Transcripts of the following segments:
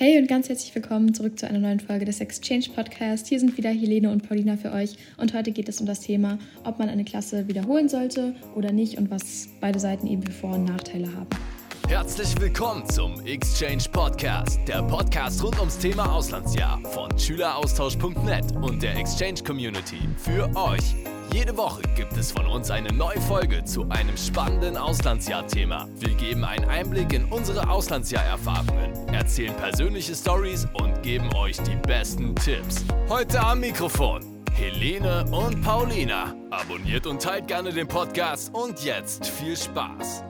Hey und ganz herzlich willkommen zurück zu einer neuen Folge des Exchange Podcast. Hier sind wieder Helene und Paulina für euch und heute geht es um das Thema, ob man eine Klasse wiederholen sollte oder nicht und was beide Seiten eben für Vor- und Nachteile haben. Herzlich willkommen zum Exchange Podcast, der Podcast rund ums Thema Auslandsjahr von Schüleraustausch.net und der Exchange Community für euch. Jede Woche gibt es von uns eine neue Folge zu einem spannenden Auslandsjahr-Thema. Wir geben einen Einblick in unsere Auslandsjahr-Erfahrungen, erzählen persönliche Stories und geben euch die besten Tipps. Heute am Mikrofon Helene und Paulina. Abonniert und teilt gerne den Podcast und jetzt viel Spaß.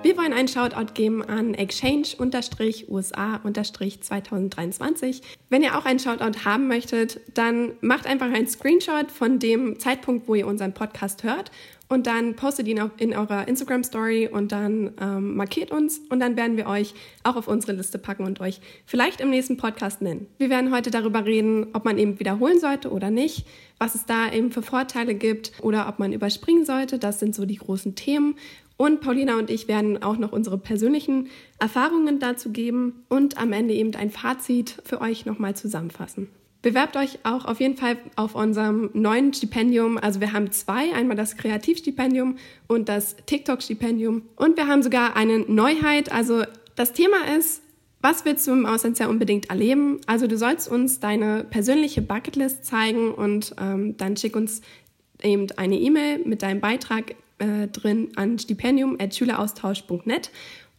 Wir wollen einen Shoutout geben an Exchange-USA-2023. Wenn ihr auch einen Shoutout haben möchtet, dann macht einfach einen Screenshot von dem Zeitpunkt, wo ihr unseren Podcast hört und dann postet ihn in eurer Instagram Story und dann ähm, markiert uns und dann werden wir euch auch auf unsere Liste packen und euch vielleicht im nächsten Podcast nennen. Wir werden heute darüber reden, ob man eben wiederholen sollte oder nicht, was es da eben für Vorteile gibt oder ob man überspringen sollte. Das sind so die großen Themen und Paulina und ich werden auch noch unsere persönlichen Erfahrungen dazu geben und am Ende eben ein Fazit für euch nochmal zusammenfassen. Bewerbt euch auch auf jeden Fall auf unserem neuen Stipendium. Also wir haben zwei, einmal das Kreativstipendium und das TikTok-Stipendium. Und wir haben sogar eine Neuheit. Also das Thema ist, was willst du im Auslandsjahr unbedingt erleben? Also du sollst uns deine persönliche Bucketlist zeigen und ähm, dann schick uns eben eine E-Mail mit deinem Beitrag äh, drin an stipendium.schüleraustausch.net.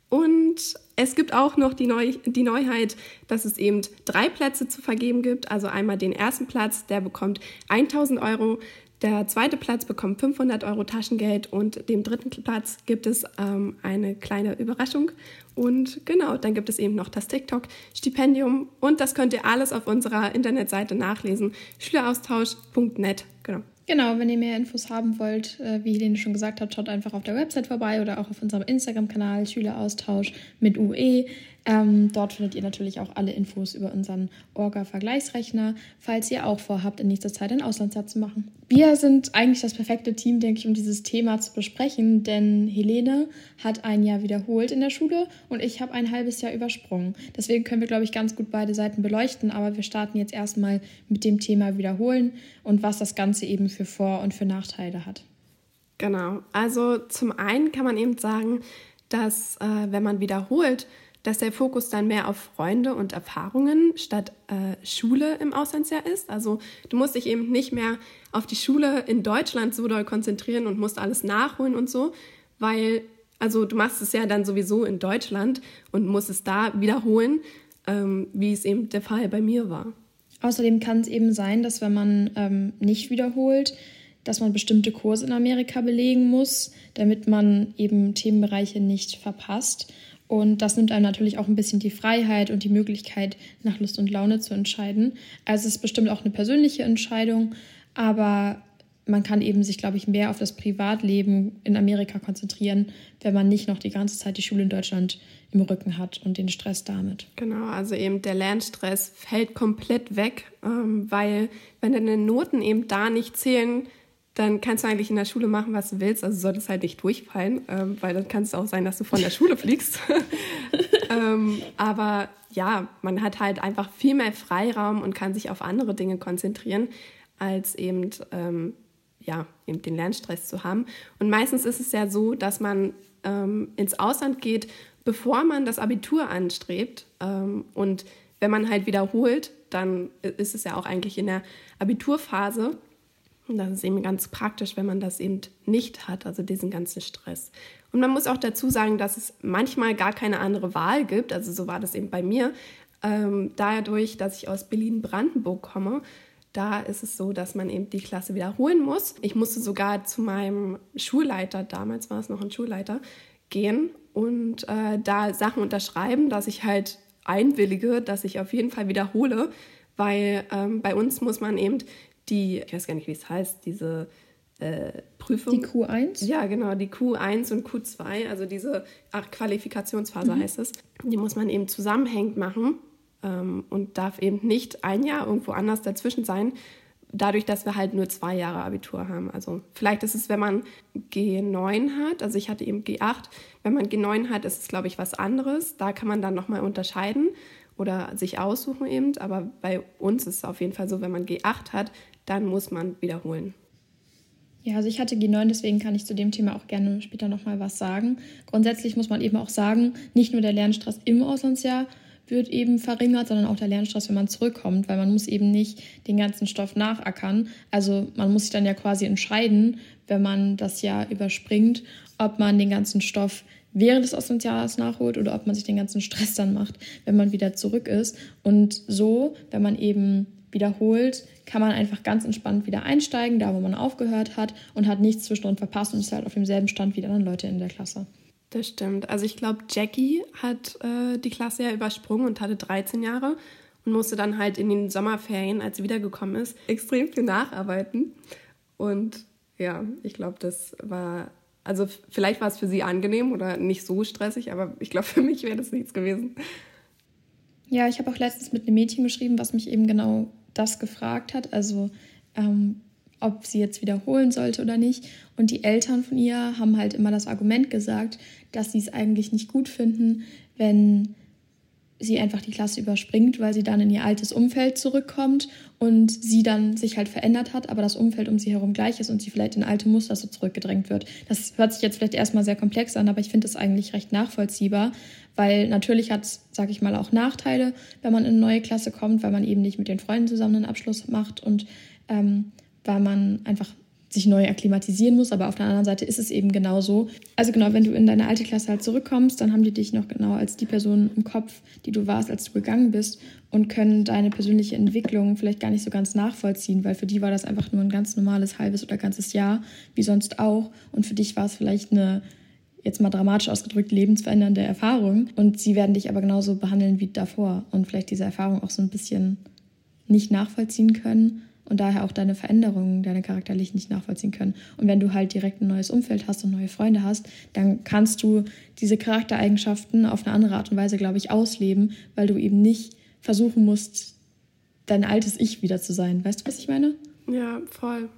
Und es gibt auch noch die, Neu die Neuheit, dass es eben drei Plätze zu vergeben gibt. Also einmal den ersten Platz, der bekommt 1000 Euro. Der zweite Platz bekommt 500 Euro Taschengeld und dem dritten Platz gibt es ähm, eine kleine Überraschung. Und genau, dann gibt es eben noch das TikTok-Stipendium und das könnt ihr alles auf unserer Internetseite nachlesen, schüleraustausch.net. Genau. Genau, wenn ihr mehr Infos haben wollt, äh, wie Helene schon gesagt hat, schaut einfach auf der Website vorbei oder auch auf unserem Instagram-Kanal Schüleraustausch mit UE. Ähm, dort findet ihr natürlich auch alle Infos über unseren Orga-Vergleichsrechner, falls ihr auch vorhabt, in nächster Zeit ein Auslandsjahr zu machen. Wir sind eigentlich das perfekte Team, denke ich, um dieses Thema zu besprechen, denn Helene hat ein Jahr wiederholt in der Schule und ich habe ein halbes Jahr übersprungen. Deswegen können wir, glaube ich, ganz gut beide Seiten beleuchten, aber wir starten jetzt erstmal mit dem Thema Wiederholen und was das Ganze eben für Vor- und für Nachteile hat. Genau, also zum einen kann man eben sagen, dass äh, wenn man wiederholt, dass der Fokus dann mehr auf Freunde und Erfahrungen statt äh, Schule im Auslandsjahr ist. Also du musst dich eben nicht mehr auf die Schule in Deutschland so doll konzentrieren und musst alles nachholen und so, weil, also du machst es ja dann sowieso in Deutschland und musst es da wiederholen, ähm, wie es eben der Fall bei mir war. Außerdem kann es eben sein, dass wenn man ähm, nicht wiederholt, dass man bestimmte Kurse in Amerika belegen muss, damit man eben Themenbereiche nicht verpasst. Und das nimmt einem natürlich auch ein bisschen die Freiheit und die Möglichkeit, nach Lust und Laune zu entscheiden. Also es ist bestimmt auch eine persönliche Entscheidung, aber man kann eben sich, glaube ich, mehr auf das Privatleben in Amerika konzentrieren, wenn man nicht noch die ganze Zeit die Schule in Deutschland im Rücken hat und den Stress damit. Genau, also eben der Lernstress fällt komplett weg, ähm, weil wenn deine Noten eben da nicht zählen, dann kannst du eigentlich in der Schule machen, was du willst. Also solltest halt nicht durchfallen, ähm, weil dann kann es auch sein, dass du von der Schule fliegst. ähm, aber ja, man hat halt einfach viel mehr Freiraum und kann sich auf andere Dinge konzentrieren, als eben, ähm, ja, eben den Lernstress zu haben. Und meistens ist es ja so, dass man ähm, ins Ausland geht, bevor man das Abitur anstrebt. Ähm, und wenn man halt wiederholt, dann ist es ja auch eigentlich in der Abiturphase. Und das ist eben ganz praktisch, wenn man das eben nicht hat, also diesen ganzen Stress. Und man muss auch dazu sagen, dass es manchmal gar keine andere Wahl gibt. Also so war das eben bei mir. Ähm, dadurch, dass ich aus Berlin-Brandenburg komme, da ist es so, dass man eben die Klasse wiederholen muss. Ich musste sogar zu meinem Schulleiter, damals war es noch ein Schulleiter, gehen und äh, da Sachen unterschreiben, dass ich halt einwillige, dass ich auf jeden Fall wiederhole, weil ähm, bei uns muss man eben die, ich weiß gar nicht, wie es heißt, diese äh, Prüfung. Die Q1? Ja, genau, die Q1 und Q2, also diese ach, Qualifikationsphase mhm. heißt es. Die muss man eben zusammenhängend machen ähm, und darf eben nicht ein Jahr irgendwo anders dazwischen sein, dadurch, dass wir halt nur zwei Jahre Abitur haben. Also vielleicht ist es, wenn man G9 hat, also ich hatte eben G8, wenn man G9 hat, ist es, glaube ich, was anderes. Da kann man dann nochmal unterscheiden oder sich aussuchen eben. Aber bei uns ist es auf jeden Fall so, wenn man G8 hat, dann muss man wiederholen. Ja, also ich hatte G9, deswegen kann ich zu dem Thema auch gerne später nochmal was sagen. Grundsätzlich muss man eben auch sagen, nicht nur der Lernstress im Auslandsjahr wird eben verringert, sondern auch der Lernstress, wenn man zurückkommt, weil man muss eben nicht den ganzen Stoff nachackern. Also man muss sich dann ja quasi entscheiden, wenn man das Jahr überspringt, ob man den ganzen Stoff während des Auslandsjahres nachholt oder ob man sich den ganzen Stress dann macht, wenn man wieder zurück ist. Und so, wenn man eben wiederholt, kann man einfach ganz entspannt wieder einsteigen, da wo man aufgehört hat und hat nichts zwischendrin verpasst und ist halt auf demselben Stand wie dann Leute in der Klasse. Das stimmt. Also ich glaube, Jackie hat äh, die Klasse ja übersprungen und hatte 13 Jahre und musste dann halt in den Sommerferien, als sie wiedergekommen ist, extrem viel nacharbeiten. Und ja, ich glaube, das war, also vielleicht war es für sie angenehm oder nicht so stressig, aber ich glaube, für mich wäre das nichts gewesen. Ja, ich habe auch letztens mit einem Mädchen geschrieben, was mich eben genau das gefragt hat, also ähm, ob sie jetzt wiederholen sollte oder nicht. Und die Eltern von ihr haben halt immer das Argument gesagt, dass sie es eigentlich nicht gut finden, wenn sie einfach die Klasse überspringt, weil sie dann in ihr altes Umfeld zurückkommt und sie dann sich halt verändert hat, aber das Umfeld um sie herum gleich ist und sie vielleicht in alte Muster so zurückgedrängt wird. Das hört sich jetzt vielleicht erstmal sehr komplex an, aber ich finde es eigentlich recht nachvollziehbar, weil natürlich hat es, sag ich mal, auch Nachteile, wenn man in eine neue Klasse kommt, weil man eben nicht mit den Freunden zusammen einen Abschluss macht und ähm, weil man einfach sich neu akklimatisieren muss, aber auf der anderen Seite ist es eben genauso. Also genau, wenn du in deine alte Klasse halt zurückkommst, dann haben die dich noch genau als die Person im Kopf, die du warst, als du gegangen bist und können deine persönliche Entwicklung vielleicht gar nicht so ganz nachvollziehen, weil für die war das einfach nur ein ganz normales halbes oder ganzes Jahr, wie sonst auch. Und für dich war es vielleicht eine, jetzt mal dramatisch ausgedrückt, lebensverändernde Erfahrung. Und sie werden dich aber genauso behandeln wie davor und vielleicht diese Erfahrung auch so ein bisschen nicht nachvollziehen können und daher auch deine Veränderungen, deine charakterlich nicht nachvollziehen können. Und wenn du halt direkt ein neues Umfeld hast und neue Freunde hast, dann kannst du diese Charaktereigenschaften auf eine andere Art und Weise, glaube ich, ausleben, weil du eben nicht versuchen musst, dein altes Ich wieder zu sein. Weißt du, was ich meine? Ja, voll.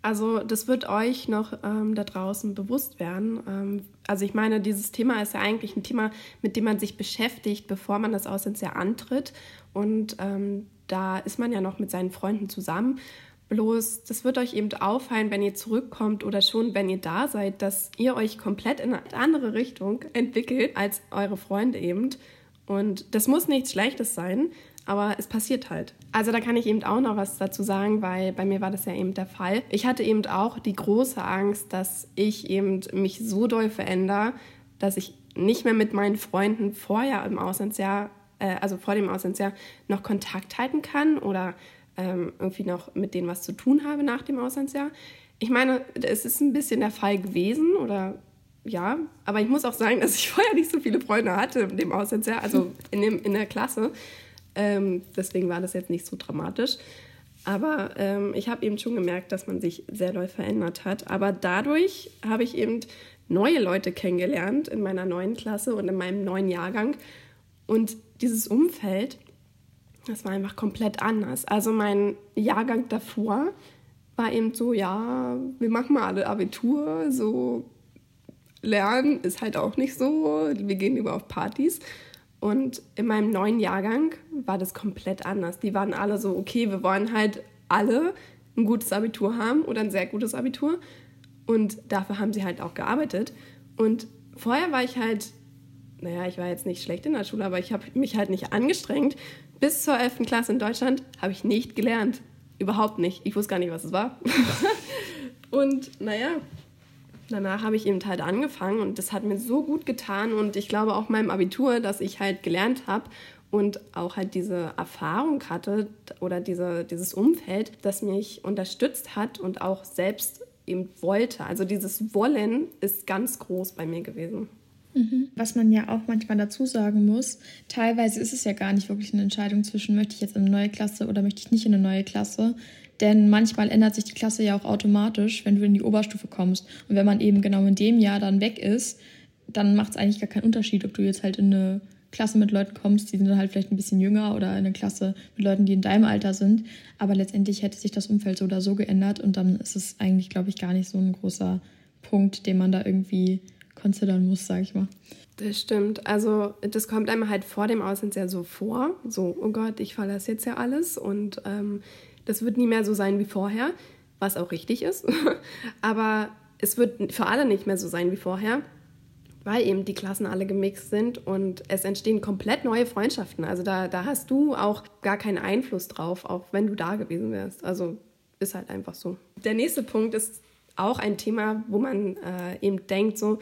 Also das wird euch noch ähm, da draußen bewusst werden. Ähm, also ich meine, dieses Thema ist ja eigentlich ein Thema, mit dem man sich beschäftigt, bevor man das Auslandsjahr antritt. Und ähm, da ist man ja noch mit seinen Freunden zusammen. Bloß, das wird euch eben auffallen, wenn ihr zurückkommt oder schon, wenn ihr da seid, dass ihr euch komplett in eine andere Richtung entwickelt als eure Freunde eben. Und das muss nichts Schlechtes sein, aber es passiert halt. Also da kann ich eben auch noch was dazu sagen, weil bei mir war das ja eben der Fall. Ich hatte eben auch die große Angst, dass ich eben mich so doll verändere, dass ich nicht mehr mit meinen Freunden vorher im Auslandsjahr äh, also vor dem Auslandsjahr, noch Kontakt halten kann oder ähm, irgendwie noch mit denen was zu tun habe nach dem Auslandsjahr. Ich meine, es ist ein bisschen der Fall gewesen oder ja, aber ich muss auch sagen, dass ich vorher nicht so viele Freunde hatte in dem Auslandsjahr, also in, dem, in der Klasse. Ähm, deswegen war das jetzt nicht so dramatisch. Aber ähm, ich habe eben schon gemerkt, dass man sich sehr doll verändert hat. Aber dadurch habe ich eben neue Leute kennengelernt in meiner neuen Klasse und in meinem neuen Jahrgang. Und dieses Umfeld, das war einfach komplett anders. Also mein Jahrgang davor war eben so, ja, wir machen mal alle Abitur, so lernen ist halt auch nicht so, wir gehen lieber auf Partys. Und in meinem neuen Jahrgang war das komplett anders. Die waren alle so, okay, wir wollen halt alle ein gutes Abitur haben oder ein sehr gutes Abitur. Und dafür haben sie halt auch gearbeitet. Und vorher war ich halt naja, ich war jetzt nicht schlecht in der Schule, aber ich habe mich halt nicht angestrengt. Bis zur 11. Klasse in Deutschland habe ich nicht gelernt. Überhaupt nicht. Ich wusste gar nicht, was es war. und naja, danach habe ich eben halt angefangen und das hat mir so gut getan und ich glaube auch meinem Abitur, dass ich halt gelernt habe und auch halt diese Erfahrung hatte oder diese, dieses Umfeld, das mich unterstützt hat und auch selbst eben wollte. Also dieses Wollen ist ganz groß bei mir gewesen. Mhm. Was man ja auch manchmal dazu sagen muss, teilweise ist es ja gar nicht wirklich eine Entscheidung zwischen, möchte ich jetzt in eine neue Klasse oder möchte ich nicht in eine neue Klasse. Denn manchmal ändert sich die Klasse ja auch automatisch, wenn du in die Oberstufe kommst. Und wenn man eben genau in dem Jahr dann weg ist, dann macht es eigentlich gar keinen Unterschied, ob du jetzt halt in eine Klasse mit Leuten kommst, die sind halt vielleicht ein bisschen jünger oder in eine Klasse mit Leuten, die in deinem Alter sind. Aber letztendlich hätte sich das Umfeld so oder so geändert und dann ist es eigentlich, glaube ich, gar nicht so ein großer Punkt, den man da irgendwie considern muss, sage ich mal. Das stimmt. Also das kommt einem halt vor dem Ausland sehr so vor. So, oh Gott, ich verlasse jetzt ja alles und ähm, das wird nie mehr so sein wie vorher, was auch richtig ist. Aber es wird für alle nicht mehr so sein wie vorher weil eben die Klassen alle gemixt sind und es entstehen komplett neue Freundschaften. Also da, da hast du auch gar keinen Einfluss drauf, auch wenn du da gewesen wärst. Also ist halt einfach so. Der nächste Punkt ist auch ein Thema, wo man äh, eben denkt, so,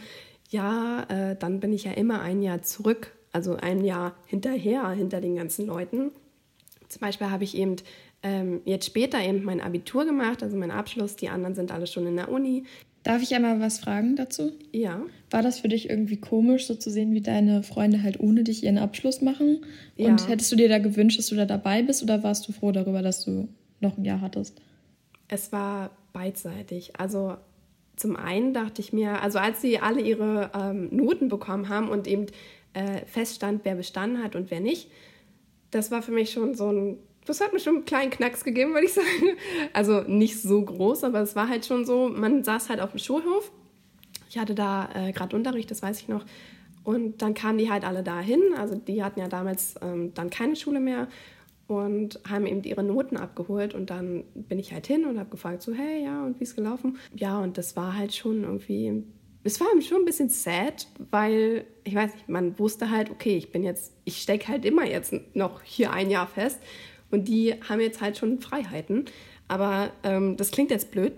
ja, äh, dann bin ich ja immer ein Jahr zurück, also ein Jahr hinterher, hinter den ganzen Leuten. Zum Beispiel habe ich eben ähm, jetzt später eben mein Abitur gemacht, also mein Abschluss. Die anderen sind alle schon in der Uni. Darf ich einmal was fragen dazu? Ja. War das für dich irgendwie komisch, so zu sehen, wie deine Freunde halt ohne dich ihren Abschluss machen? Und ja. hättest du dir da gewünscht, dass du da dabei bist oder warst du froh darüber, dass du noch ein Jahr hattest? Es war beidseitig. Also zum einen dachte ich mir, also als sie alle ihre ähm, Noten bekommen haben und eben äh, feststand, wer bestanden hat und wer nicht, das war für mich schon so ein das hat mir schon einen kleinen Knacks gegeben, würde ich sagen. Also nicht so groß, aber es war halt schon so, man saß halt auf dem Schulhof. Ich hatte da äh, gerade Unterricht, das weiß ich noch. Und dann kamen die halt alle dahin. Also die hatten ja damals ähm, dann keine Schule mehr und haben eben ihre Noten abgeholt. Und dann bin ich halt hin und habe gefragt, so, hey, ja, und wie ist gelaufen? Ja, und das war halt schon irgendwie, es war schon ein bisschen sad, weil, ich weiß nicht, man wusste halt, okay, ich bin jetzt, ich stecke halt immer jetzt noch hier ein Jahr fest. Und die haben jetzt halt schon Freiheiten. Aber ähm, das klingt jetzt blöd.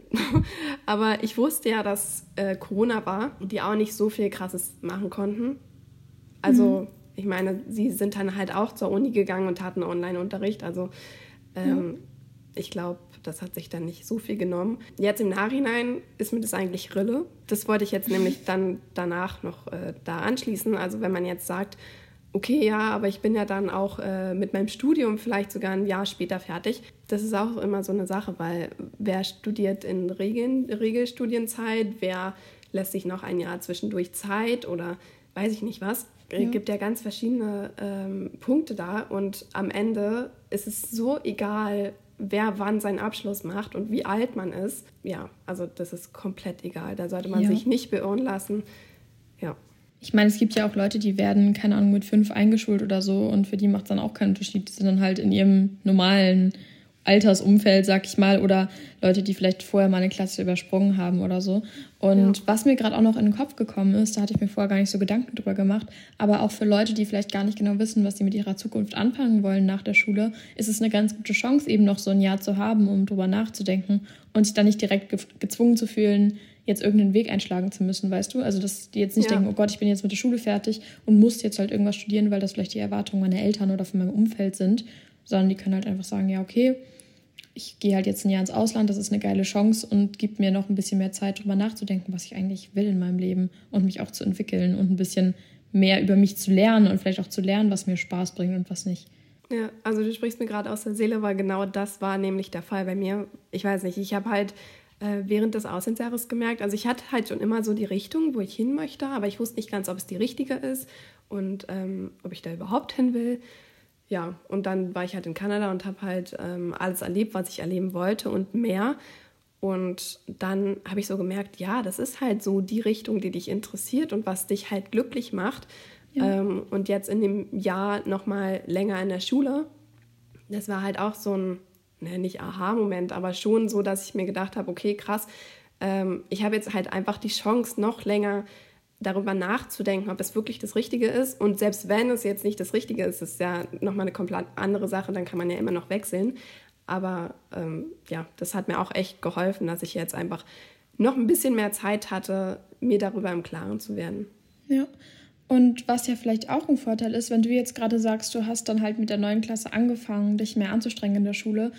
Aber ich wusste ja, dass äh, Corona war und die auch nicht so viel Krasses machen konnten. Also, mhm. Ich meine, sie sind dann halt auch zur Uni gegangen und hatten Online-Unterricht. Also, ähm, ja. ich glaube, das hat sich dann nicht so viel genommen. Jetzt im Nachhinein ist mir das eigentlich Rille. Das wollte ich jetzt nämlich dann danach noch äh, da anschließen. Also, wenn man jetzt sagt, okay, ja, aber ich bin ja dann auch äh, mit meinem Studium vielleicht sogar ein Jahr später fertig. Das ist auch immer so eine Sache, weil wer studiert in Regeln, Regelstudienzeit, wer lässt sich noch ein Jahr zwischendurch Zeit oder weiß ich nicht was. Es ja. gibt ja ganz verschiedene ähm, Punkte da und am Ende ist es so egal, wer wann seinen Abschluss macht und wie alt man ist. Ja, also das ist komplett egal. Da sollte man ja. sich nicht beirren lassen. Ja. Ich meine, es gibt ja auch Leute, die werden, keine Ahnung, mit fünf eingeschult oder so und für die macht es dann auch keinen Unterschied. Die sind dann halt in ihrem normalen Altersumfeld, sag ich mal, oder Leute, die vielleicht vorher mal eine Klasse übersprungen haben oder so. Und ja. was mir gerade auch noch in den Kopf gekommen ist, da hatte ich mir vorher gar nicht so Gedanken drüber gemacht, aber auch für Leute, die vielleicht gar nicht genau wissen, was sie mit ihrer Zukunft anfangen wollen nach der Schule, ist es eine ganz gute Chance, eben noch so ein Jahr zu haben, um drüber nachzudenken und sich dann nicht direkt ge gezwungen zu fühlen, jetzt irgendeinen Weg einschlagen zu müssen, weißt du? Also, dass die jetzt nicht ja. denken, oh Gott, ich bin jetzt mit der Schule fertig und muss jetzt halt irgendwas studieren, weil das vielleicht die Erwartungen meiner Eltern oder von meinem Umfeld sind, sondern die können halt einfach sagen, ja, okay, ich gehe halt jetzt ein Jahr ins Ausland, das ist eine geile Chance und gibt mir noch ein bisschen mehr Zeit, darüber nachzudenken, was ich eigentlich will in meinem Leben und mich auch zu entwickeln und ein bisschen mehr über mich zu lernen und vielleicht auch zu lernen, was mir Spaß bringt und was nicht. Ja, also du sprichst mir gerade aus der Seele, weil genau das war nämlich der Fall bei mir. Ich weiß nicht, ich habe halt äh, während des Auslandsjahres gemerkt. Also ich hatte halt schon immer so die Richtung, wo ich hin möchte, aber ich wusste nicht ganz, ob es die richtige ist und ähm, ob ich da überhaupt hin will. Ja, und dann war ich halt in Kanada und habe halt ähm, alles erlebt, was ich erleben wollte und mehr. Und dann habe ich so gemerkt, ja, das ist halt so die Richtung, die dich interessiert und was dich halt glücklich macht. Ja. Ähm, und jetzt in dem Jahr nochmal länger in der Schule, das war halt auch so ein ne, nicht Aha-Moment, aber schon so, dass ich mir gedacht habe, okay, krass, ähm, ich habe jetzt halt einfach die Chance, noch länger darüber nachzudenken, ob es wirklich das Richtige ist. Und selbst wenn es jetzt nicht das Richtige ist, ist es ja nochmal eine komplett andere Sache, dann kann man ja immer noch wechseln. Aber ähm, ja, das hat mir auch echt geholfen, dass ich jetzt einfach noch ein bisschen mehr Zeit hatte, mir darüber im Klaren zu werden. Ja. Und was ja vielleicht auch ein Vorteil ist, wenn du jetzt gerade sagst, du hast dann halt mit der neuen Klasse angefangen, dich mehr anzustrengen in der Schule,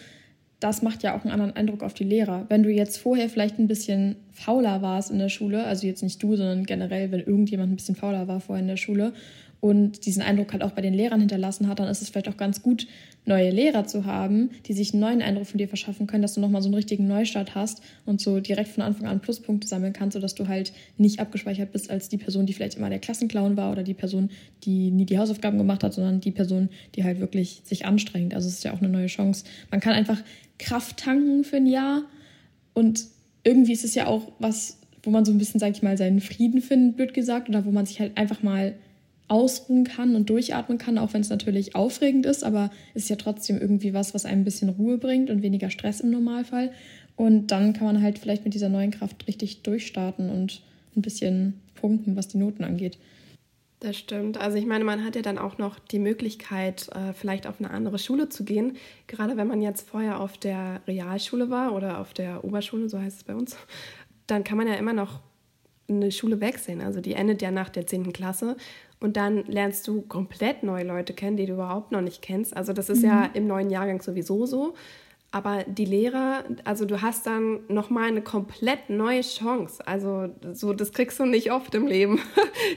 das macht ja auch einen anderen Eindruck auf die Lehrer. Wenn du jetzt vorher vielleicht ein bisschen fauler warst in der Schule, also jetzt nicht du, sondern generell, wenn irgendjemand ein bisschen fauler war vorher in der Schule und diesen Eindruck halt auch bei den Lehrern hinterlassen hat, dann ist es vielleicht auch ganz gut, neue Lehrer zu haben, die sich einen neuen Eindruck von dir verschaffen können, dass du nochmal so einen richtigen Neustart hast und so direkt von Anfang an Pluspunkte sammeln kannst, sodass du halt nicht abgespeichert bist als die Person, die vielleicht immer der Klassenclown war oder die Person, die nie die Hausaufgaben gemacht hat, sondern die Person, die halt wirklich sich anstrengt. Also es ist ja auch eine neue Chance. Man kann einfach Kraft tanken für ein Jahr und irgendwie ist es ja auch was, wo man so ein bisschen, sag ich mal, seinen Frieden findet, blöd gesagt, oder wo man sich halt einfach mal ausruhen kann und durchatmen kann, auch wenn es natürlich aufregend ist, aber es ist ja trotzdem irgendwie was, was einem ein bisschen Ruhe bringt und weniger Stress im Normalfall. Und dann kann man halt vielleicht mit dieser neuen Kraft richtig durchstarten und ein bisschen punkten, was die Noten angeht. Das stimmt. Also ich meine, man hat ja dann auch noch die Möglichkeit, äh, vielleicht auf eine andere Schule zu gehen. Gerade wenn man jetzt vorher auf der Realschule war oder auf der Oberschule, so heißt es bei uns, dann kann man ja immer noch eine Schule wechseln. Also die endet ja nach der 10. Klasse und dann lernst du komplett neue Leute kennen, die du überhaupt noch nicht kennst. Also das ist mhm. ja im neuen Jahrgang sowieso so. Aber die Lehrer, also du hast dann nochmal eine komplett neue Chance. Also so, das kriegst du nicht oft im Leben.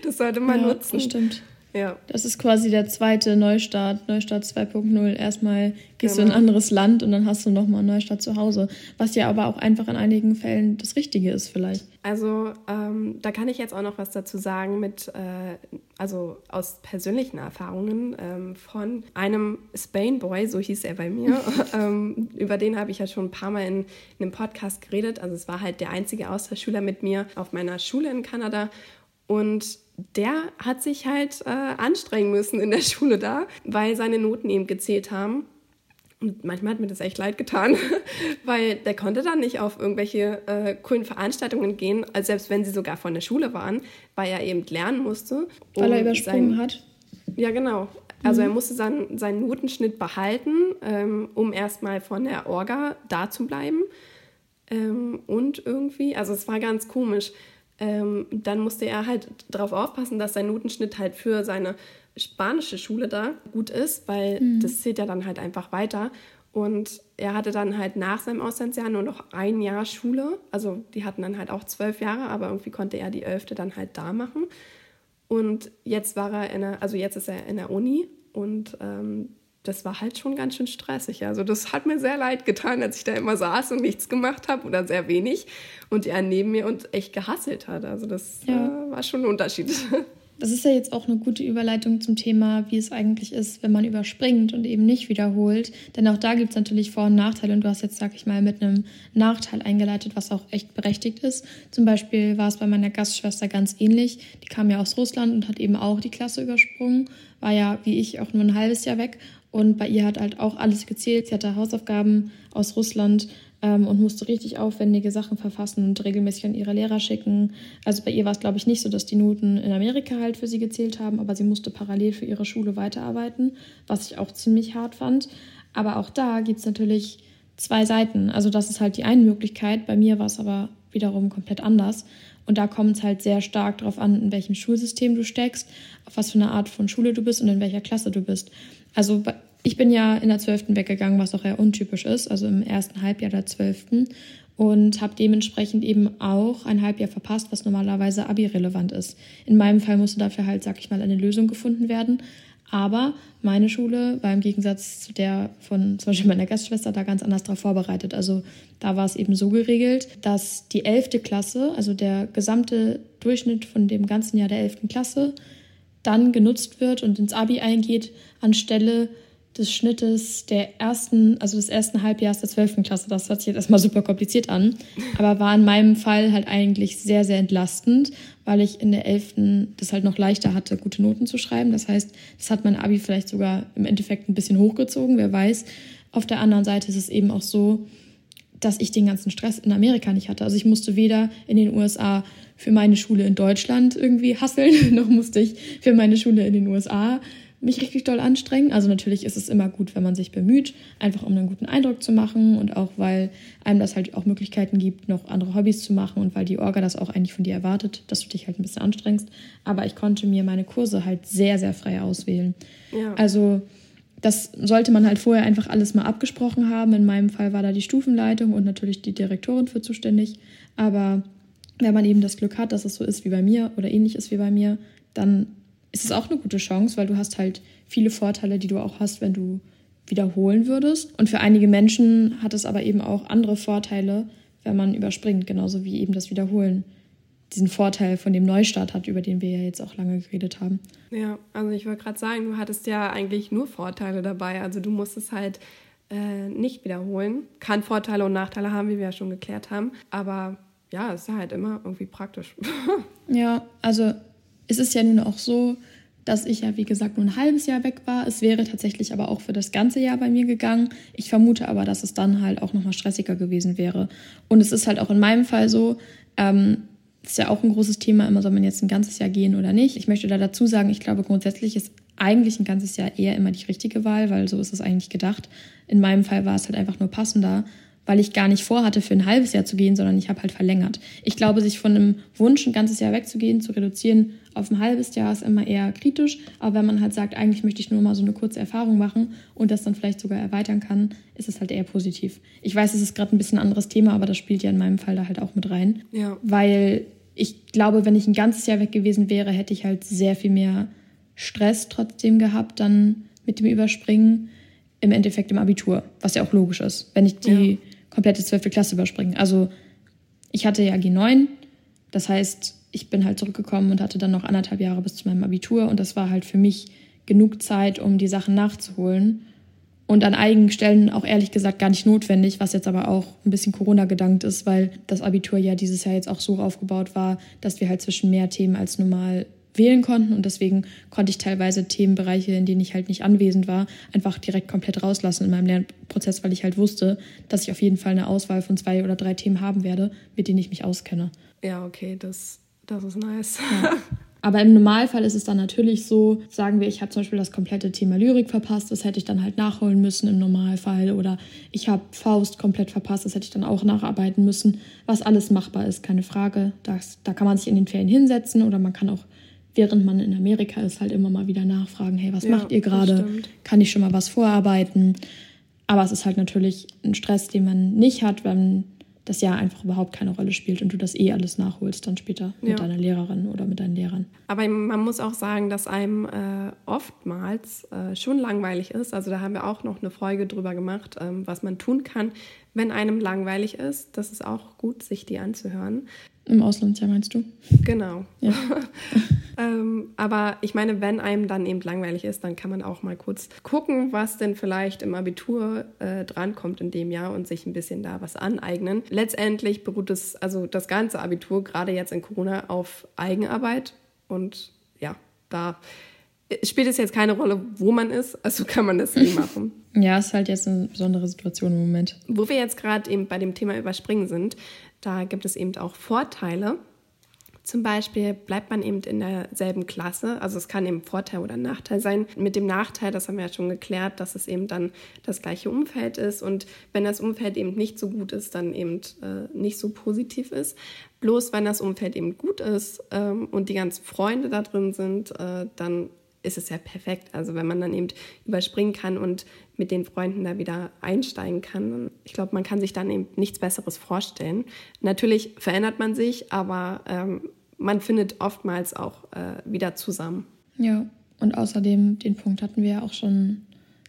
Das sollte man ja, nutzen. Das stimmt. Ja. Das ist quasi der zweite Neustart, Neustart 2.0. Erstmal gehst genau. du in ein genau. anderes Land und dann hast du nochmal einen Neustart zu Hause. Was ja aber auch einfach in einigen Fällen das Richtige ist, vielleicht. Also, ähm, da kann ich jetzt auch noch was dazu sagen, mit, äh, also aus persönlichen Erfahrungen ähm, von einem Spain Boy, so hieß er bei mir. ähm, über den habe ich ja schon ein paar Mal in, in einem Podcast geredet. Also, es war halt der einzige Austauschschüler mit mir auf meiner Schule in Kanada. Und der hat sich halt äh, anstrengen müssen in der Schule da, weil seine Noten eben gezählt haben. Und manchmal hat mir das echt leid getan, weil der konnte dann nicht auf irgendwelche äh, coolen Veranstaltungen gehen, also selbst wenn sie sogar von der Schule waren, weil er eben lernen musste. Weil er übersprungen sein, hat. Ja, genau. Also mhm. er musste seinen, seinen Notenschnitt behalten, ähm, um erstmal von der Orga da zu bleiben. Ähm, und irgendwie, also es war ganz komisch ähm, dann musste er halt darauf aufpassen, dass sein Notenschnitt halt für seine spanische Schule da gut ist, weil mhm. das zählt ja dann halt einfach weiter. Und er hatte dann halt nach seinem Auslandsjahr nur noch ein Jahr Schule. Also die hatten dann halt auch zwölf Jahre, aber irgendwie konnte er die elfte dann halt da machen. Und jetzt war er in der, also jetzt ist er in der Uni und ähm, das war halt schon ganz schön stressig. Also das hat mir sehr leid getan, als ich da immer saß und nichts gemacht habe oder sehr wenig und er neben mir und echt gehasselt hat. Also das ja. äh, war schon ein Unterschied. Das ist ja jetzt auch eine gute Überleitung zum Thema, wie es eigentlich ist, wenn man überspringt und eben nicht wiederholt. Denn auch da gibt es natürlich Vor- und Nachteile. Und du hast jetzt, sag ich mal, mit einem Nachteil eingeleitet, was auch echt berechtigt ist. Zum Beispiel war es bei meiner Gastschwester ganz ähnlich. Die kam ja aus Russland und hat eben auch die Klasse übersprungen. War ja, wie ich, auch nur ein halbes Jahr weg. Und bei ihr hat halt auch alles gezählt. Sie hatte Hausaufgaben aus Russland ähm, und musste richtig aufwendige Sachen verfassen und regelmäßig an ihre Lehrer schicken. Also bei ihr war es, glaube ich, nicht so, dass die Noten in Amerika halt für sie gezählt haben, aber sie musste parallel für ihre Schule weiterarbeiten, was ich auch ziemlich hart fand. Aber auch da gibt es natürlich zwei Seiten. Also das ist halt die eine Möglichkeit. Bei mir war es aber wiederum komplett anders. Und da kommt es halt sehr stark darauf an, in welchem Schulsystem du steckst, auf was für eine Art von Schule du bist und in welcher Klasse du bist. Also ich bin ja in der 12. weggegangen, was auch eher untypisch ist, also im ersten Halbjahr der 12. Und habe dementsprechend eben auch ein Halbjahr verpasst, was normalerweise Abi-relevant ist. In meinem Fall musste dafür halt, sag ich mal, eine Lösung gefunden werden. Aber meine Schule war im Gegensatz zu der von zum Beispiel meiner Gastschwester da ganz anders darauf vorbereitet. Also da war es eben so geregelt, dass die 11. Klasse, also der gesamte Durchschnitt von dem ganzen Jahr der 11. Klasse, dann genutzt wird und ins Abi eingeht, anstelle des Schnittes der ersten, also des ersten Halbjahres der 12. Klasse. Das hört sich jetzt erstmal super kompliziert an, aber war in meinem Fall halt eigentlich sehr, sehr entlastend, weil ich in der 11. das halt noch leichter hatte, gute Noten zu schreiben. Das heißt, das hat mein Abi vielleicht sogar im Endeffekt ein bisschen hochgezogen, wer weiß. Auf der anderen Seite ist es eben auch so, dass ich den ganzen Stress in Amerika nicht hatte. Also ich musste weder in den USA für meine Schule in Deutschland irgendwie hasseln, noch musste ich für meine Schule in den USA mich richtig doll anstrengen. Also natürlich ist es immer gut, wenn man sich bemüht, einfach um einen guten Eindruck zu machen und auch weil einem das halt auch Möglichkeiten gibt, noch andere Hobbys zu machen und weil die Orga das auch eigentlich von dir erwartet, dass du dich halt ein bisschen anstrengst. Aber ich konnte mir meine Kurse halt sehr, sehr frei auswählen. Ja. Also das sollte man halt vorher einfach alles mal abgesprochen haben. In meinem Fall war da die Stufenleitung und natürlich die Direktorin für zuständig. Aber wenn man eben das Glück hat, dass es so ist wie bei mir oder ähnlich ist wie bei mir, dann ist es auch eine gute Chance, weil du hast halt viele Vorteile, die du auch hast, wenn du wiederholen würdest. Und für einige Menschen hat es aber eben auch andere Vorteile, wenn man überspringt, genauso wie eben das Wiederholen diesen Vorteil von dem Neustart hat, über den wir ja jetzt auch lange geredet haben. Ja, also ich wollte gerade sagen, du hattest ja eigentlich nur Vorteile dabei. Also du musstest halt äh, nicht wiederholen. Kann Vorteile und Nachteile haben, wie wir ja schon geklärt haben. Aber ja, es ist halt immer irgendwie praktisch. ja, also es ist ja nun auch so, dass ich ja, wie gesagt, nur ein halbes Jahr weg war. Es wäre tatsächlich aber auch für das ganze Jahr bei mir gegangen. Ich vermute aber, dass es dann halt auch nochmal stressiger gewesen wäre. Und es ist halt auch in meinem Fall so, ähm, ist ja auch ein großes Thema, immer soll man jetzt ein ganzes Jahr gehen oder nicht. Ich möchte da dazu sagen, ich glaube grundsätzlich ist eigentlich ein ganzes Jahr eher immer die richtige Wahl, weil so ist es eigentlich gedacht. In meinem Fall war es halt einfach nur passender, weil ich gar nicht vorhatte, für ein halbes Jahr zu gehen, sondern ich habe halt verlängert. Ich glaube, sich von einem Wunsch, ein ganzes Jahr wegzugehen, zu reduzieren auf ein halbes Jahr ist immer eher kritisch. Aber wenn man halt sagt, eigentlich möchte ich nur mal so eine kurze Erfahrung machen und das dann vielleicht sogar erweitern kann, ist es halt eher positiv. Ich weiß, es ist gerade ein bisschen ein anderes Thema, aber das spielt ja in meinem Fall da halt auch mit rein. Ja. Weil ich glaube, wenn ich ein ganzes Jahr weg gewesen wäre, hätte ich halt sehr viel mehr Stress trotzdem gehabt, dann mit dem Überspringen im Endeffekt im Abitur, was ja auch logisch ist, wenn ich die ja. Komplette 12. Klasse überspringe. Also ich hatte ja G9, das heißt, ich bin halt zurückgekommen und hatte dann noch anderthalb Jahre bis zu meinem Abitur und das war halt für mich genug Zeit, um die Sachen nachzuholen. Und an einigen Stellen auch ehrlich gesagt gar nicht notwendig, was jetzt aber auch ein bisschen Corona gedankt ist, weil das Abitur ja dieses Jahr jetzt auch so aufgebaut war, dass wir halt zwischen mehr Themen als normal wählen konnten und deswegen konnte ich teilweise Themenbereiche, in denen ich halt nicht anwesend war, einfach direkt komplett rauslassen in meinem Lernprozess, weil ich halt wusste, dass ich auf jeden Fall eine Auswahl von zwei oder drei Themen haben werde, mit denen ich mich auskenne. Ja, okay, das, das ist nice. Ja. Aber im Normalfall ist es dann natürlich so, sagen wir, ich habe zum Beispiel das komplette Thema Lyrik verpasst, das hätte ich dann halt nachholen müssen im Normalfall. Oder ich habe Faust komplett verpasst, das hätte ich dann auch nacharbeiten müssen. Was alles machbar ist, keine Frage. Das, da kann man sich in den Ferien hinsetzen oder man kann auch während man in Amerika ist, halt immer mal wieder nachfragen, hey, was ja, macht ihr gerade? Kann ich schon mal was vorarbeiten? Aber es ist halt natürlich ein Stress, den man nicht hat, wenn das Jahr einfach überhaupt keine Rolle spielt und du das eh alles nachholst dann später mit ja. deiner Lehrerin oder mit deinen Lehrern. Aber man muss auch sagen, dass einem äh, oftmals äh, schon langweilig ist. Also da haben wir auch noch eine Folge drüber gemacht, ähm, was man tun kann, wenn einem langweilig ist. Das ist auch gut, sich die anzuhören. Im Auslandsjahr meinst du? Genau. Ja. ähm, aber ich meine, wenn einem dann eben langweilig ist, dann kann man auch mal kurz gucken, was denn vielleicht im Abitur äh, drankommt in dem Jahr und sich ein bisschen da was aneignen. Letztendlich beruht es, also das ganze Abitur, gerade jetzt in Corona, auf Eigenarbeit. Und ja, da spielt es jetzt keine Rolle, wo man ist, also kann man das nie machen. Ja, ist halt jetzt eine besondere Situation im Moment. Wo wir jetzt gerade eben bei dem Thema Überspringen sind, da gibt es eben auch Vorteile. Zum Beispiel bleibt man eben in derselben Klasse. Also es kann eben Vorteil oder Nachteil sein. Mit dem Nachteil, das haben wir ja schon geklärt, dass es eben dann das gleiche Umfeld ist. Und wenn das Umfeld eben nicht so gut ist, dann eben äh, nicht so positiv ist. Bloß wenn das Umfeld eben gut ist ähm, und die ganzen Freunde da drin sind, äh, dann ist es ja perfekt. Also wenn man dann eben überspringen kann und mit den Freunden da wieder einsteigen kann. Ich glaube, man kann sich dann eben nichts Besseres vorstellen. Natürlich verändert man sich, aber ähm, man findet oftmals auch äh, wieder zusammen. Ja, und außerdem, den Punkt hatten wir ja auch schon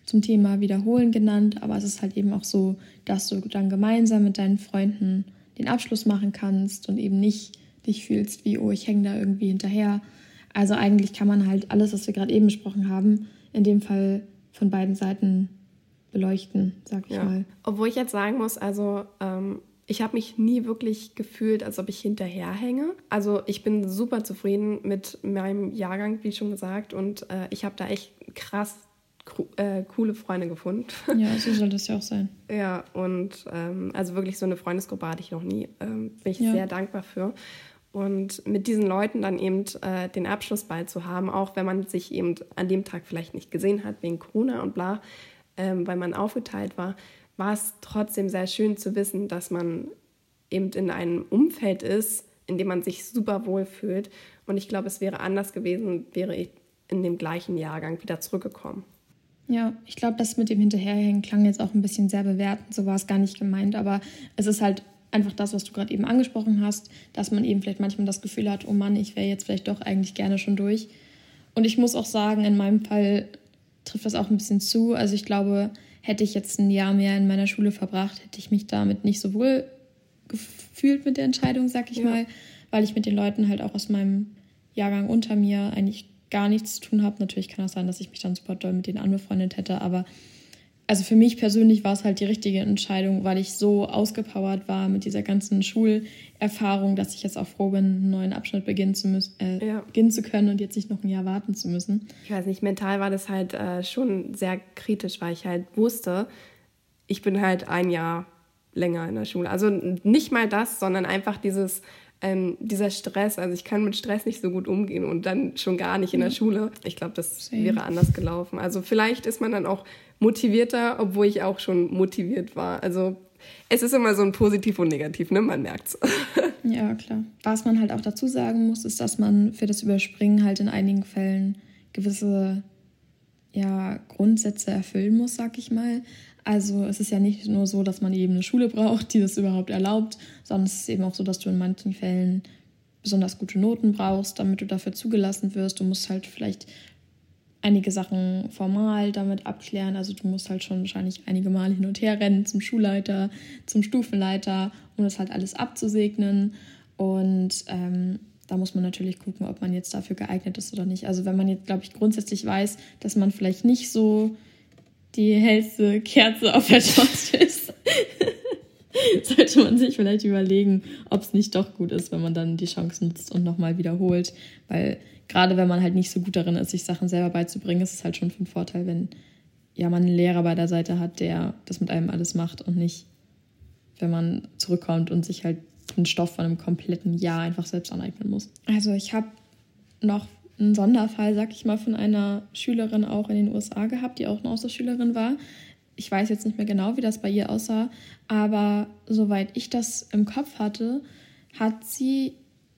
zum Thema Wiederholen genannt, aber es ist halt eben auch so, dass du dann gemeinsam mit deinen Freunden den Abschluss machen kannst und eben nicht dich fühlst wie, oh, ich hänge da irgendwie hinterher. Also eigentlich kann man halt alles, was wir gerade eben besprochen haben, in dem Fall von beiden Seiten beleuchten, sag ich ja. mal. Obwohl ich jetzt sagen muss, also ähm, ich habe mich nie wirklich gefühlt, als ob ich hinterherhänge. Also ich bin super zufrieden mit meinem Jahrgang, wie schon gesagt, und äh, ich habe da echt krass äh, coole Freunde gefunden. Ja, so soll das ja auch sein. ja, und ähm, also wirklich so eine Freundesgruppe hatte ich noch nie. Ähm, bin ich ja. sehr dankbar für. Und mit diesen Leuten dann eben äh, den Abschlussball zu haben, auch wenn man sich eben an dem Tag vielleicht nicht gesehen hat wegen Corona und bla, ähm, weil man aufgeteilt war, war es trotzdem sehr schön zu wissen, dass man eben in einem Umfeld ist, in dem man sich super wohl fühlt. Und ich glaube, es wäre anders gewesen, wäre ich in dem gleichen Jahrgang wieder zurückgekommen. Ja, ich glaube, das mit dem Hinterherhängen klang jetzt auch ein bisschen sehr bewertend. So war es gar nicht gemeint. Aber es ist halt einfach das, was du gerade eben angesprochen hast, dass man eben vielleicht manchmal das Gefühl hat, oh Mann, ich wäre jetzt vielleicht doch eigentlich gerne schon durch. Und ich muss auch sagen, in meinem Fall trifft das auch ein bisschen zu. Also ich glaube, hätte ich jetzt ein Jahr mehr in meiner Schule verbracht, hätte ich mich damit nicht so wohl gefühlt mit der Entscheidung, sag ich ja. mal, weil ich mit den Leuten halt auch aus meinem Jahrgang unter mir eigentlich gar nichts zu tun habe. Natürlich kann es sein, dass ich mich dann super doll mit denen anbefreundet hätte, aber also für mich persönlich war es halt die richtige Entscheidung, weil ich so ausgepowert war mit dieser ganzen Schulerfahrung, dass ich jetzt auch froh bin, einen neuen Abschnitt beginnen zu, müssen, äh, ja. beginnen zu können und jetzt nicht noch ein Jahr warten zu müssen. Ich weiß nicht, mental war das halt äh, schon sehr kritisch, weil ich halt wusste, ich bin halt ein Jahr länger in der Schule. Also nicht mal das, sondern einfach dieses ähm, dieser Stress, also ich kann mit Stress nicht so gut umgehen und dann schon gar nicht in der mhm. Schule. Ich glaube, das Same. wäre anders gelaufen. Also vielleicht ist man dann auch motivierter, obwohl ich auch schon motiviert war. Also es ist immer so ein Positiv und Negativ, ne? Man merkt's. ja, klar. Was man halt auch dazu sagen muss, ist, dass man für das Überspringen halt in einigen Fällen gewisse ja, Grundsätze erfüllen muss, sag ich mal. Also es ist ja nicht nur so, dass man eben eine Schule braucht, die das überhaupt erlaubt, sondern es ist eben auch so, dass du in manchen Fällen besonders gute Noten brauchst, damit du dafür zugelassen wirst. Du musst halt vielleicht einige Sachen formal damit abklären. Also du musst halt schon wahrscheinlich einige Mal hin und her rennen zum Schulleiter, zum Stufenleiter, um das halt alles abzusegnen. Und ähm, da muss man natürlich gucken, ob man jetzt dafür geeignet ist oder nicht. Also wenn man jetzt, glaube ich, grundsätzlich weiß, dass man vielleicht nicht so die hellste Kerze auf der Torte ist, sollte man sich vielleicht überlegen, ob es nicht doch gut ist, wenn man dann die Chance nutzt und nochmal wiederholt. Weil gerade wenn man halt nicht so gut darin ist, sich Sachen selber beizubringen, ist es halt schon von Vorteil, wenn ja, man einen Lehrer bei der Seite hat, der das mit einem alles macht und nicht, wenn man zurückkommt und sich halt den Stoff von einem kompletten Jahr einfach selbst aneignen muss. Also ich habe noch einen Sonderfall, sag ich mal, von einer Schülerin auch in den USA gehabt, die auch eine Austauschschülerin war. Ich weiß jetzt nicht mehr genau, wie das bei ihr aussah, aber soweit ich das im Kopf hatte, hat sie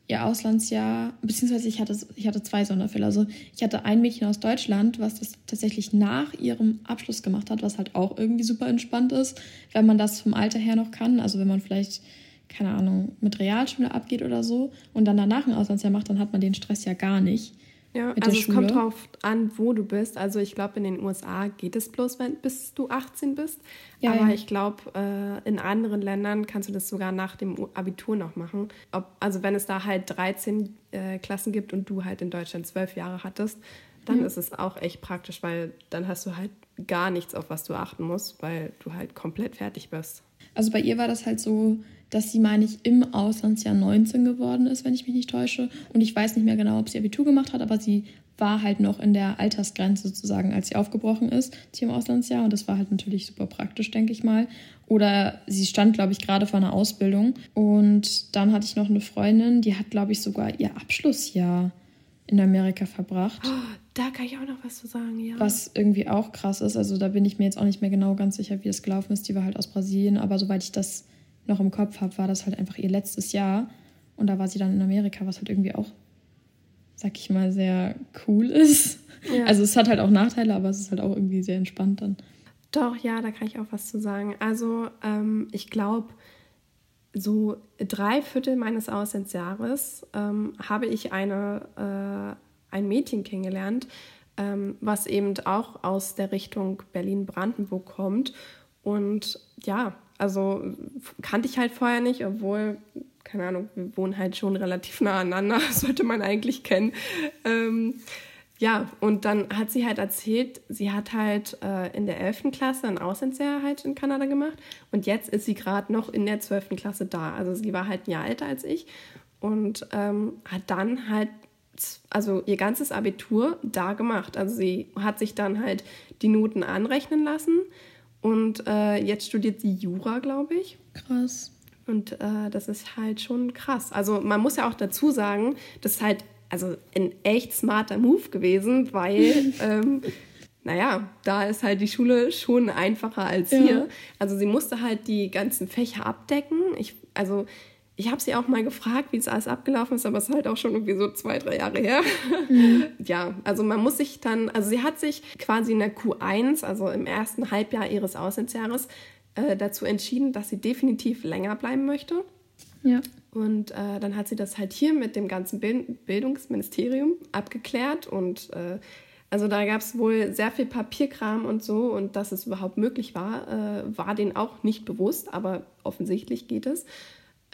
ihr Auslandsjahr, beziehungsweise ich hatte, ich hatte zwei Sonderfälle. Also ich hatte ein Mädchen aus Deutschland, was das tatsächlich nach ihrem Abschluss gemacht hat, was halt auch irgendwie super entspannt ist, wenn man das vom Alter her noch kann. Also wenn man vielleicht keine Ahnung, mit Realschule abgeht oder so und dann danach ein Auslandsjahr macht, dann hat man den Stress ja gar nicht. Ja, also es kommt drauf an, wo du bist. Also ich glaube, in den USA geht es bloß, wenn, bis du 18 bist. Ja, Aber ja. ich glaube, äh, in anderen Ländern kannst du das sogar nach dem Abitur noch machen. Ob, also wenn es da halt 13 äh, Klassen gibt und du halt in Deutschland 12 Jahre hattest, dann mhm. ist es auch echt praktisch, weil dann hast du halt gar nichts, auf was du achten musst, weil du halt komplett fertig bist. Also bei ihr war das halt so, dass sie, meine ich, im Auslandsjahr 19 geworden ist, wenn ich mich nicht täusche. Und ich weiß nicht mehr genau, ob sie Abitur gemacht hat, aber sie war halt noch in der Altersgrenze sozusagen, als sie aufgebrochen ist, hier im Auslandsjahr. Und das war halt natürlich super praktisch, denke ich mal. Oder sie stand, glaube ich, gerade vor einer Ausbildung. Und dann hatte ich noch eine Freundin, die hat, glaube ich, sogar ihr Abschlussjahr in Amerika verbracht. Oh, da kann ich auch noch was zu sagen, ja. Was irgendwie auch krass ist. Also da bin ich mir jetzt auch nicht mehr genau ganz sicher, wie das gelaufen ist. Die war halt aus Brasilien, aber soweit ich das noch im Kopf habe, war das halt einfach ihr letztes Jahr. Und da war sie dann in Amerika, was halt irgendwie auch, sag ich mal, sehr cool ist. Ja. Also es hat halt auch Nachteile, aber es ist halt auch irgendwie sehr entspannt dann. Doch, ja, da kann ich auch was zu sagen. Also ähm, ich glaube, so drei Viertel meines Auslandsjahres ähm, habe ich eine, äh, ein Mädchen kennengelernt, ähm, was eben auch aus der Richtung Berlin-Brandenburg kommt. Und ja, also kannte ich halt vorher nicht, obwohl, keine Ahnung, wir wohnen halt schon relativ nah aneinander, sollte man eigentlich kennen. Ähm, ja, und dann hat sie halt erzählt, sie hat halt äh, in der 11. Klasse ein Auslandsjahr halt in Kanada gemacht und jetzt ist sie gerade noch in der 12. Klasse da. Also sie war halt ein Jahr älter als ich und ähm, hat dann halt also ihr ganzes Abitur da gemacht. Also sie hat sich dann halt die Noten anrechnen lassen und äh, jetzt studiert sie Jura, glaube ich. Krass. Und äh, das ist halt schon krass. Also man muss ja auch dazu sagen, das ist halt also ein echt smarter Move gewesen, weil, ähm, naja, da ist halt die Schule schon einfacher als ja. hier. Also sie musste halt die ganzen Fächer abdecken. Ich, also ich habe sie auch mal gefragt, wie es alles abgelaufen ist, aber es ist halt auch schon irgendwie so zwei, drei Jahre her. Mhm. Ja, also man muss sich dann, also sie hat sich quasi in der Q1, also im ersten Halbjahr ihres Auslandsjahres, äh, dazu entschieden, dass sie definitiv länger bleiben möchte. Ja. Und äh, dann hat sie das halt hier mit dem ganzen Bild Bildungsministerium abgeklärt und äh, also da gab es wohl sehr viel Papierkram und so und dass es überhaupt möglich war, äh, war denen auch nicht bewusst, aber offensichtlich geht es.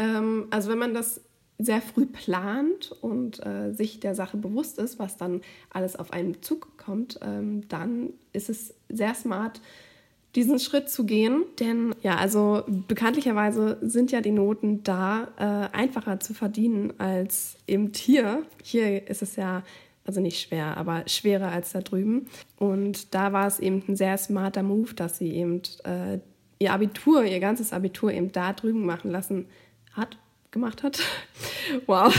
Ähm, also wenn man das sehr früh plant und äh, sich der Sache bewusst ist, was dann alles auf einen Zug kommt, ähm, dann ist es sehr smart, diesen Schritt zu gehen. Denn ja, also bekanntlicherweise sind ja die Noten da äh, einfacher zu verdienen als eben hier. Hier ist es ja also nicht schwer, aber schwerer als da drüben. Und da war es eben ein sehr smarter Move, dass sie eben äh, ihr Abitur, ihr ganzes Abitur eben da drüben machen lassen hat, gemacht hat. wow.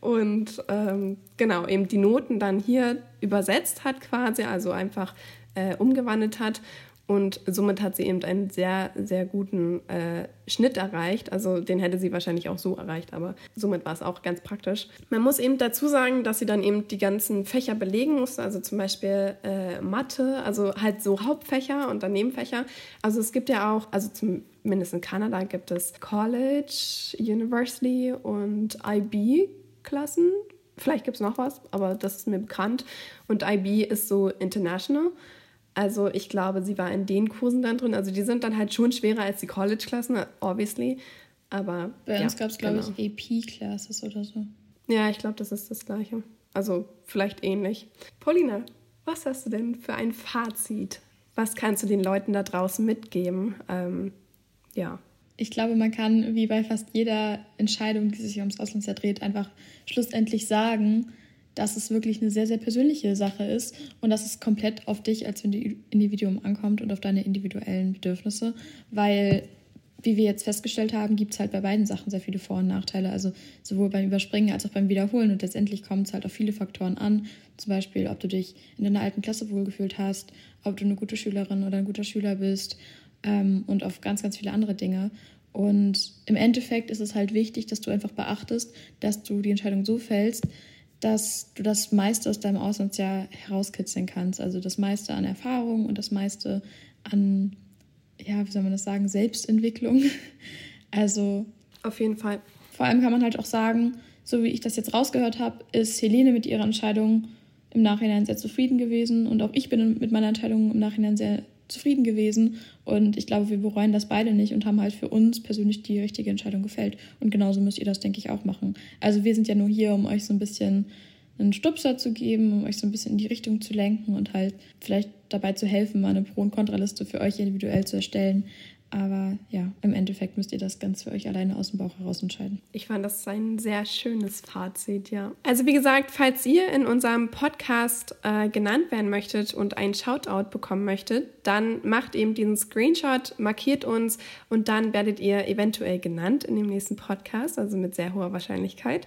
Und ähm, genau, eben die Noten dann hier übersetzt hat quasi, also einfach äh, umgewandelt hat und somit hat sie eben einen sehr, sehr guten äh, Schnitt erreicht. Also den hätte sie wahrscheinlich auch so erreicht, aber somit war es auch ganz praktisch. Man muss eben dazu sagen, dass sie dann eben die ganzen Fächer belegen musste, also zum Beispiel äh, Mathe, also halt so Hauptfächer und dann Nebenfächer. Also es gibt ja auch, also zumindest in Kanada gibt es College, University und IB-Klassen. Vielleicht gibt es noch was, aber das ist mir bekannt. Und IB ist so international. Also ich glaube, sie war in den Kursen dann drin. Also die sind dann halt schon schwerer als die College-Klassen, obviously. Aber bei uns gab es, glaube genau. ich, AP-Classes oder so. Ja, ich glaube, das ist das Gleiche. Also vielleicht ähnlich. Paulina, was hast du denn für ein Fazit? Was kannst du den Leuten da draußen mitgeben? Ähm, ja. Ich glaube, man kann, wie bei fast jeder Entscheidung, die sich ums Auslandsjahr dreht, einfach schlussendlich sagen, dass es wirklich eine sehr, sehr persönliche Sache ist und dass es komplett auf dich als Individuum ankommt und auf deine individuellen Bedürfnisse, weil, wie wir jetzt festgestellt haben, gibt es halt bei beiden Sachen sehr viele Vor- und Nachteile, also sowohl beim Überspringen als auch beim Wiederholen. Und letztendlich kommt es halt auf viele Faktoren an, zum Beispiel, ob du dich in deiner alten Klasse wohlgefühlt hast, ob du eine gute Schülerin oder ein guter Schüler bist ähm, und auf ganz, ganz viele andere Dinge. Und im Endeffekt ist es halt wichtig, dass du einfach beachtest, dass du die Entscheidung so fällst, dass du das meiste aus deinem Auslandsjahr herauskitzeln kannst. Also das meiste an Erfahrung und das meiste an, ja, wie soll man das sagen, Selbstentwicklung. Also. Auf jeden Fall. Vor allem kann man halt auch sagen, so wie ich das jetzt rausgehört habe, ist Helene mit ihrer Entscheidung im Nachhinein sehr zufrieden gewesen und auch ich bin mit meiner Entscheidung im Nachhinein sehr zufrieden gewesen. Und ich glaube, wir bereuen das beide nicht und haben halt für uns persönlich die richtige Entscheidung gefällt. Und genauso müsst ihr das, denke ich, auch machen. Also wir sind ja nur hier, um euch so ein bisschen einen Stupser zu geben, um euch so ein bisschen in die Richtung zu lenken und halt vielleicht dabei zu helfen, mal eine Pro- und Kontraliste für euch individuell zu erstellen. Aber ja, im Endeffekt müsst ihr das ganz für euch alleine aus dem Bauch heraus entscheiden. Ich fand das ein sehr schönes Fazit, ja. Also wie gesagt, falls ihr in unserem Podcast äh, genannt werden möchtet und einen Shoutout bekommen möchtet, dann macht eben diesen Screenshot, markiert uns und dann werdet ihr eventuell genannt in dem nächsten Podcast, also mit sehr hoher Wahrscheinlichkeit.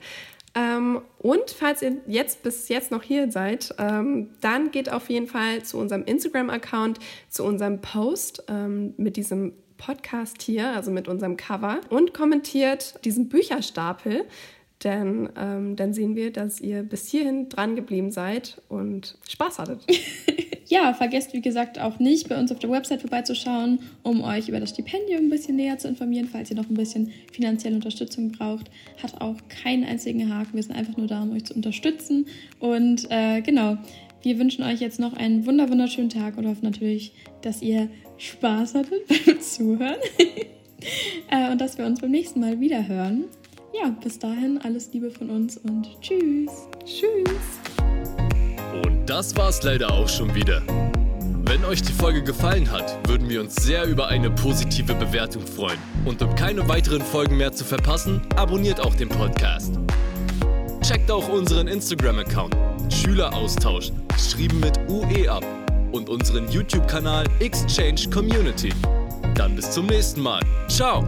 Ähm, und falls ihr jetzt bis jetzt noch hier seid, ähm, dann geht auf jeden Fall zu unserem Instagram-Account, zu unserem Post ähm, mit diesem Podcast hier, also mit unserem Cover, und kommentiert diesen Bücherstapel. Denn ähm, dann sehen wir, dass ihr bis hierhin dran geblieben seid und Spaß hattet. ja, vergesst wie gesagt auch nicht, bei uns auf der Website vorbeizuschauen, um euch über das Stipendium ein bisschen näher zu informieren, falls ihr noch ein bisschen finanzielle Unterstützung braucht. Hat auch keinen einzigen Haken. Wir sind einfach nur da, um euch zu unterstützen. Und äh, genau, wir wünschen euch jetzt noch einen wunderschönen Tag und hoffen natürlich, dass ihr Spaß hattet beim Zuhören äh, und dass wir uns beim nächsten Mal wieder hören. Ja, bis dahin alles Liebe von uns und tschüss. Tschüss. Und das war's leider auch schon wieder. Wenn euch die Folge gefallen hat, würden wir uns sehr über eine positive Bewertung freuen. Und um keine weiteren Folgen mehr zu verpassen, abonniert auch den Podcast. Checkt auch unseren Instagram-Account Schüleraustausch, geschrieben mit UE ab und unseren YouTube-Kanal Exchange Community. Dann bis zum nächsten Mal. Ciao!